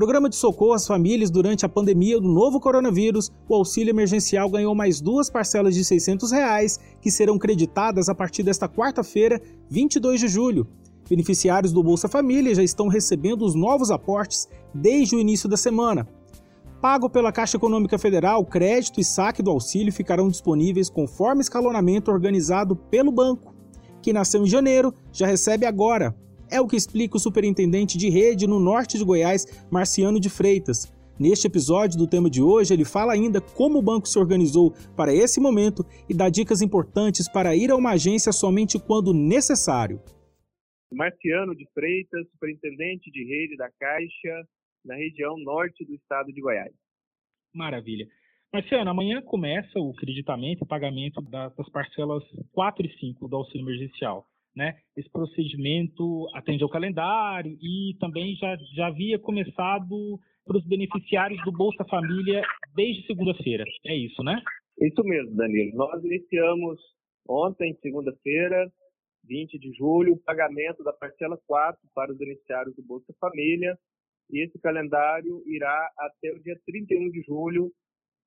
Programa de socorro às famílias durante a pandemia do novo coronavírus, o auxílio emergencial ganhou mais duas parcelas de 600 reais, que serão creditadas a partir desta quarta-feira, 22 de julho. Beneficiários do Bolsa Família já estão recebendo os novos aportes desde o início da semana. Pago pela Caixa Econômica Federal, crédito e saque do auxílio ficarão disponíveis conforme escalonamento organizado pelo banco. Quem nasceu em janeiro já recebe agora, é o que explica o superintendente de rede no norte de Goiás, Marciano de Freitas. Neste episódio do tema de hoje, ele fala ainda como o banco se organizou para esse momento e dá dicas importantes para ir a uma agência somente quando necessário. Marciano de Freitas, superintendente de rede da Caixa, na região norte do estado de Goiás. Maravilha. Marciano, amanhã começa o creditamento e pagamento das parcelas 4 e 5 do auxílio emergencial né? Esse procedimento atende ao calendário e também já, já havia começado para os beneficiários do Bolsa Família desde segunda-feira. É isso, né? Isso mesmo, Danilo. Nós iniciamos ontem, segunda-feira, 20 de julho, o pagamento da parcela 4 para os beneficiários do Bolsa Família. E esse calendário irá até o dia 31 de julho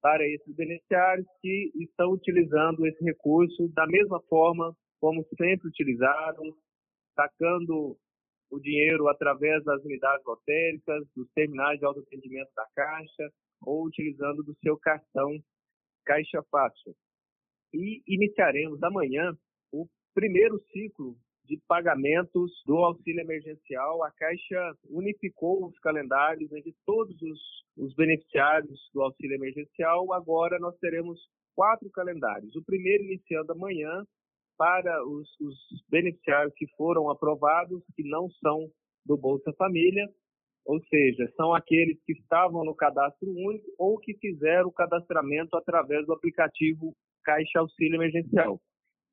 para esses beneficiários que estão utilizando esse recurso da mesma forma como sempre utilizaram, sacando o dinheiro através das unidades lotéricas, dos terminais de autoatendimento da Caixa ou utilizando do seu cartão Caixa Fácil. E iniciaremos amanhã o primeiro ciclo de pagamentos do auxílio emergencial. A Caixa unificou os calendários entre todos os, os beneficiários do auxílio emergencial. Agora nós teremos quatro calendários. O primeiro iniciando amanhã, para os, os beneficiários que foram aprovados, que não são do Bolsa Família, ou seja, são aqueles que estavam no cadastro único ou que fizeram o cadastramento através do aplicativo Caixa Auxílio Emergencial.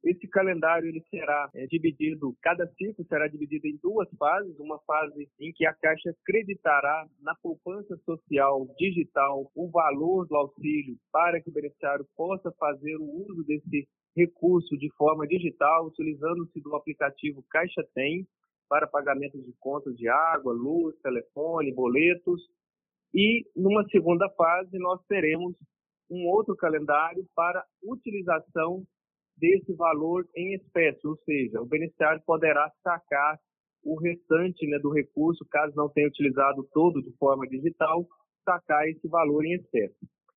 Esse calendário ele será é, dividido, cada ciclo será dividido em duas fases, uma fase em que a Caixa creditará na poupança social digital o valor do auxílio para que o beneficiário possa fazer o uso desse recurso de forma digital, utilizando-se do aplicativo Caixa Tem para pagamento de contas de água, luz, telefone, boletos. E numa segunda fase nós teremos um outro calendário para utilização desse valor em espécie, ou seja, o beneficiário poderá sacar o restante né, do recurso, caso não tenha utilizado todo de forma digital, sacar esse valor em espécie.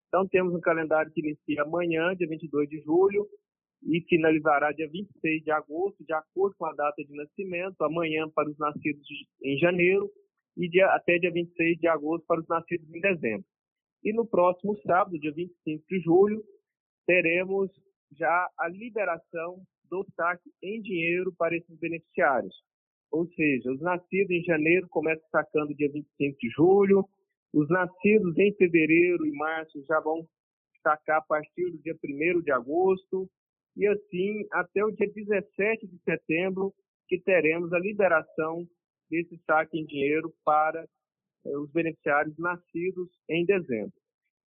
Então, temos um calendário que inicia amanhã, dia 22 de julho, e finalizará dia 26 de agosto, de acordo com a data de nascimento, amanhã para os nascidos em janeiro e dia, até dia 26 de agosto para os nascidos em dezembro. E no próximo sábado, dia 25 de julho, teremos já a liberação do saque em dinheiro para esses beneficiários. Ou seja, os nascidos em janeiro começam sacando dia 25 de julho, os nascidos em fevereiro e março já vão sacar a partir do dia 1 de agosto, e assim até o dia 17 de setembro, que teremos a liberação desse saque em dinheiro para eh, os beneficiários nascidos em dezembro.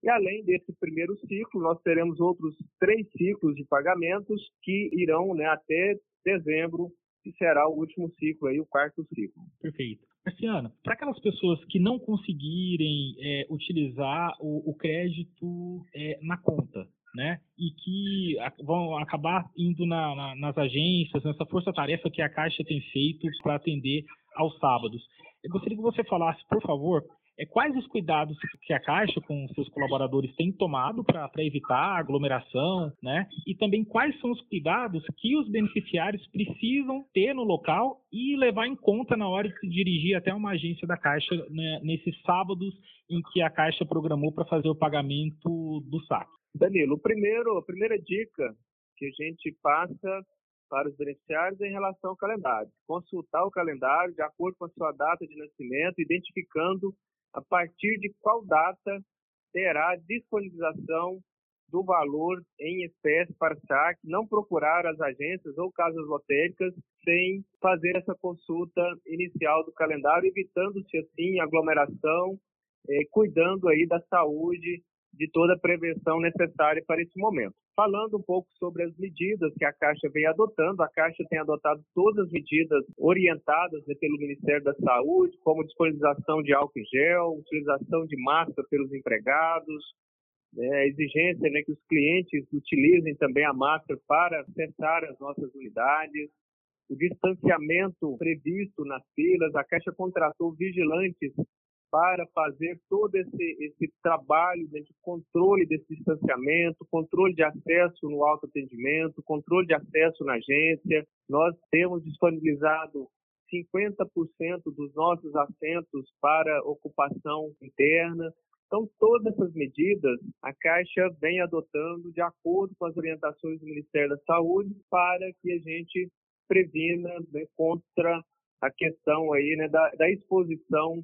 E além desse primeiro ciclo, nós teremos outros três ciclos de pagamentos que irão né, até dezembro, que será o último ciclo, aí, o quarto ciclo. Perfeito. Marciana, para aquelas pessoas que não conseguirem é, utilizar o, o crédito é, na conta, né? E que vão acabar indo na, na, nas agências, nessa força-tarefa que a Caixa tem feito para atender aos sábados. Eu gostaria que você falasse, por favor, é, quais os cuidados que a Caixa com seus colaboradores tem tomado para evitar aglomeração, né? E também quais são os cuidados que os beneficiários precisam ter no local e levar em conta na hora de se dirigir até uma agência da Caixa né, nesses sábados em que a Caixa programou para fazer o pagamento do saque. Danilo, primeiro, a primeira dica que a gente passa para os beneficiários é em relação ao calendário. Consultar o calendário de acordo com a sua data de nascimento, identificando a partir de qual data terá disponibilização do valor em espécie para saque, não procurar as agências ou casas lotéricas sem fazer essa consulta inicial do calendário, evitando-se assim aglomeração, eh, cuidando aí da saúde de toda a prevenção necessária para esse momento. Falando um pouco sobre as medidas que a Caixa vem adotando, a Caixa tem adotado todas as medidas orientadas né, pelo Ministério da Saúde, como disponibilização de álcool em gel, utilização de máscara pelos empregados, né, a exigência né, que os clientes utilizem também a máscara para acessar as nossas unidades, o distanciamento previsto nas filas, a Caixa contratou vigilantes para fazer todo esse, esse trabalho né, de controle desse distanciamento, controle de acesso no autoatendimento, controle de acesso na agência. Nós temos disponibilizado 50% dos nossos assentos para ocupação interna. Então, todas essas medidas a Caixa vem adotando de acordo com as orientações do Ministério da Saúde para que a gente previna né, contra a questão aí né, da, da exposição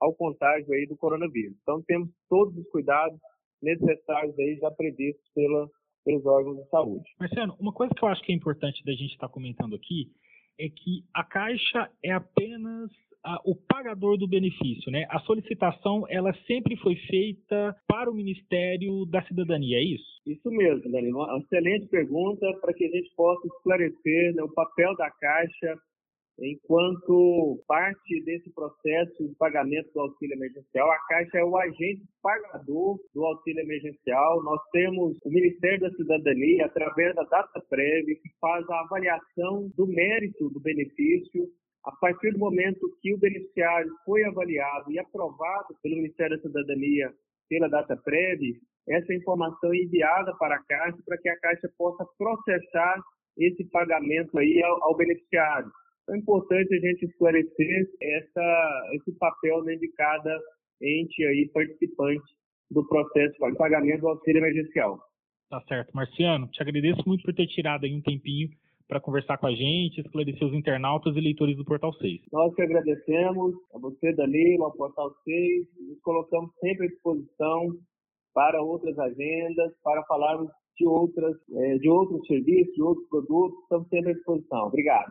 ao contágio aí do coronavírus. Então, temos todos os cuidados necessários aí já previstos pela, pelos órgãos de saúde. Marciano, uma coisa que eu acho que é importante da gente estar comentando aqui é que a Caixa é apenas a, o pagador do benefício, né? A solicitação, ela sempre foi feita para o Ministério da Cidadania, é isso? Isso mesmo, Danilo. Uma excelente pergunta para que a gente possa esclarecer né, o papel da Caixa enquanto parte desse processo de pagamento do auxílio emergencial. A Caixa é o agente pagador do auxílio emergencial. Nós temos o Ministério da Cidadania, através da data prévia, que faz a avaliação do mérito do benefício. A partir do momento que o beneficiário foi avaliado e aprovado pelo Ministério da Cidadania pela data prévia, essa informação é enviada para a Caixa para que a Caixa possa processar esse pagamento aí ao, ao beneficiário. É importante a gente esclarecer essa, esse papel né, de cada ente aí participante do processo de pagamento do auxílio emergencial. Tá certo. Marciano, te agradeço muito por ter tirado aí um tempinho para conversar com a gente, esclarecer os internautas e leitores do Portal 6. Nós que agradecemos a você, Danilo, ao Portal 6, nos colocamos sempre à disposição para outras agendas, para falarmos de outras, eh, de outros serviços, de outros produtos, estamos sempre à disposição. Obrigado.